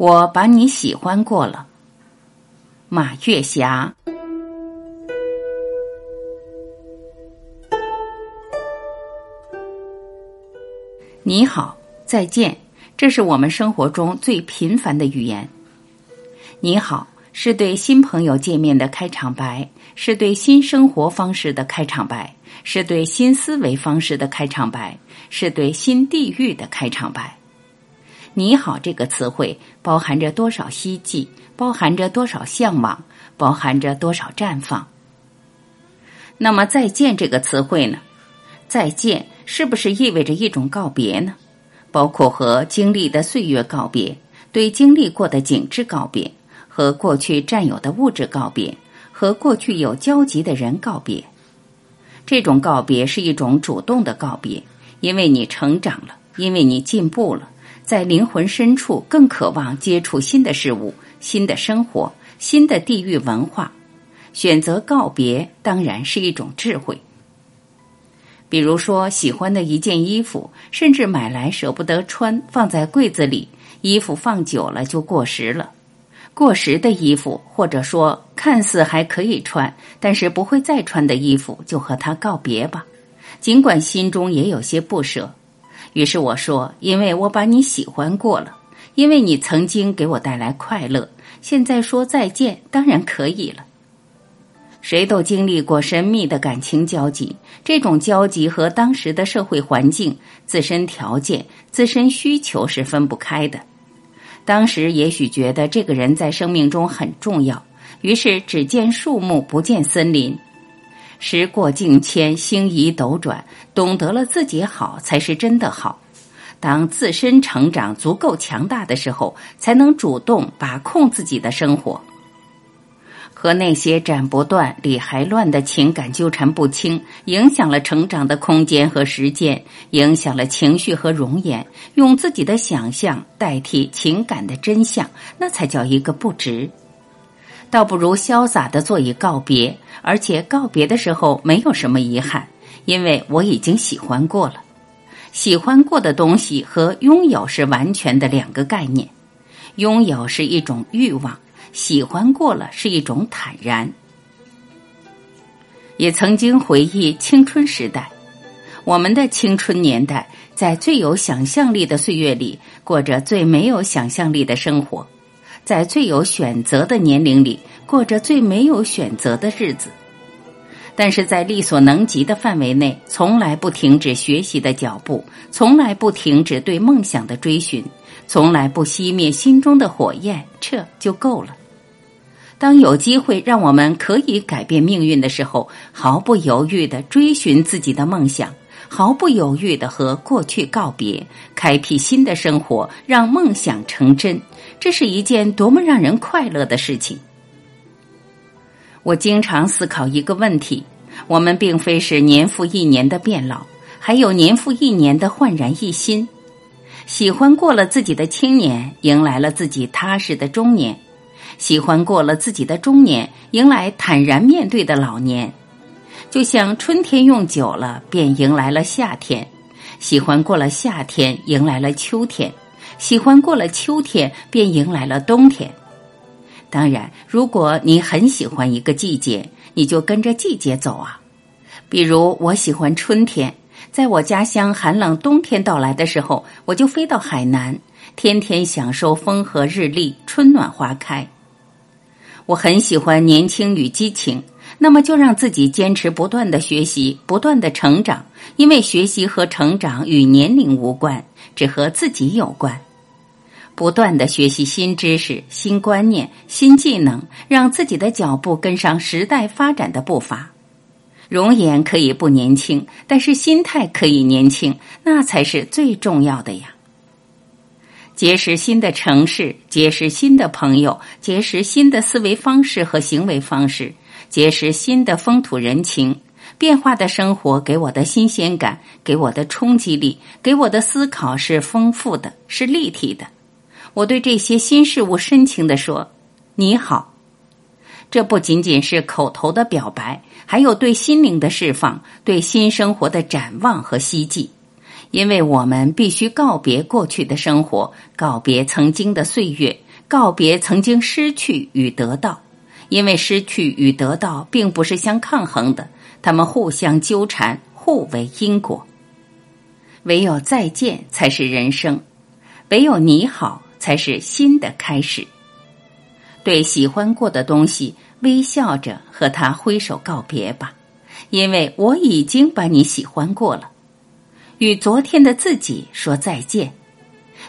我把你喜欢过了，马月霞。你好，再见，这是我们生活中最频繁的语言。你好，是对新朋友见面的开场白，是对新生活方式的开场白，是对新思维方式的开场白，是对新地域的开场白。你好，这个词汇包含着多少希冀，包含着多少向往，包含着多少绽放。那么，再见这个词汇呢？再见是不是意味着一种告别呢？包括和经历的岁月告别，对经历过的景致告别，和过去占有的物质告别，和过去有交集的人告别。这种告别是一种主动的告别，因为你成长了，因为你进步了。在灵魂深处，更渴望接触新的事物、新的生活、新的地域文化。选择告别，当然是一种智慧。比如说，喜欢的一件衣服，甚至买来舍不得穿，放在柜子里，衣服放久了就过时了。过时的衣服，或者说看似还可以穿，但是不会再穿的衣服，就和它告别吧。尽管心中也有些不舍。于是我说：“因为我把你喜欢过了，因为你曾经给我带来快乐，现在说再见当然可以了。谁都经历过神秘的感情交集，这种交集和当时的社会环境、自身条件、自身需求是分不开的。当时也许觉得这个人在生命中很重要，于是只见树木不见森林。”时过境迁，星移斗转，懂得了自己好才是真的好。当自身成长足够强大的时候，才能主动把控自己的生活。和那些斩不断、理还乱的情感纠缠不清，影响了成长的空间和时间，影响了情绪和容颜。用自己的想象代替情感的真相，那才叫一个不值。倒不如潇洒的做一告别，而且告别的时候没有什么遗憾，因为我已经喜欢过了。喜欢过的东西和拥有是完全的两个概念。拥有是一种欲望，喜欢过了是一种坦然。也曾经回忆青春时代，我们的青春年代，在最有想象力的岁月里，过着最没有想象力的生活。在最有选择的年龄里，过着最没有选择的日子，但是在力所能及的范围内，从来不停止学习的脚步，从来不停止对梦想的追寻，从来不熄灭心中的火焰，这就够了。当有机会让我们可以改变命运的时候，毫不犹豫的追寻自己的梦想，毫不犹豫的和过去告别，开辟新的生活，让梦想成真。这是一件多么让人快乐的事情！我经常思考一个问题：我们并非是年复一年的变老，还有年复一年的焕然一新。喜欢过了自己的青年，迎来了自己踏实的中年；喜欢过了自己的中年，迎来坦然面对的老年。就像春天用久了，便迎来了夏天；喜欢过了夏天，迎来了秋天。喜欢过了秋天，便迎来了冬天。当然，如果你很喜欢一个季节，你就跟着季节走啊。比如，我喜欢春天，在我家乡寒冷冬天到来的时候，我就飞到海南，天天享受风和日丽、春暖花开。我很喜欢年轻与激情，那么就让自己坚持不断的学习，不断的成长，因为学习和成长与年龄无关，只和自己有关。不断的学习新知识、新观念、新技能，让自己的脚步跟上时代发展的步伐。容颜可以不年轻，但是心态可以年轻，那才是最重要的呀。结识新的城市，结识新的朋友，结识新的思维方式和行为方式，结识新的风土人情。变化的生活给我的新鲜感，给我的冲击力，给我的思考是丰富的，是立体的。我对这些新事物深情地说：“你好。”这不仅仅是口头的表白，还有对心灵的释放，对新生活的展望和希冀。因为我们必须告别过去的生活，告别曾经的岁月，告别曾经失去与得到，因为失去与得到并不是相抗衡的，他们互相纠缠，互为因果。唯有再见才是人生，唯有你好才是新的开始。对喜欢过的东西，微笑着和他挥手告别吧，因为我已经把你喜欢过了。与昨天的自己说再见，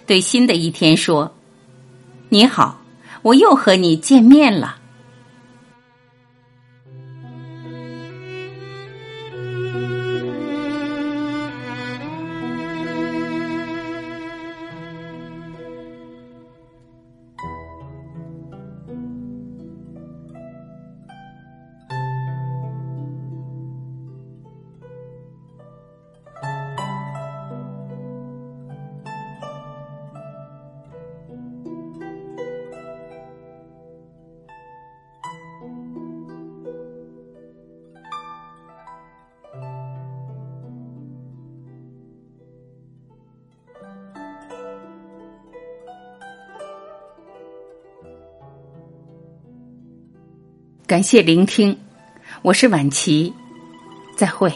对新的一天说：“你好，我又和你见面了。”感谢聆听，我是晚琪，再会。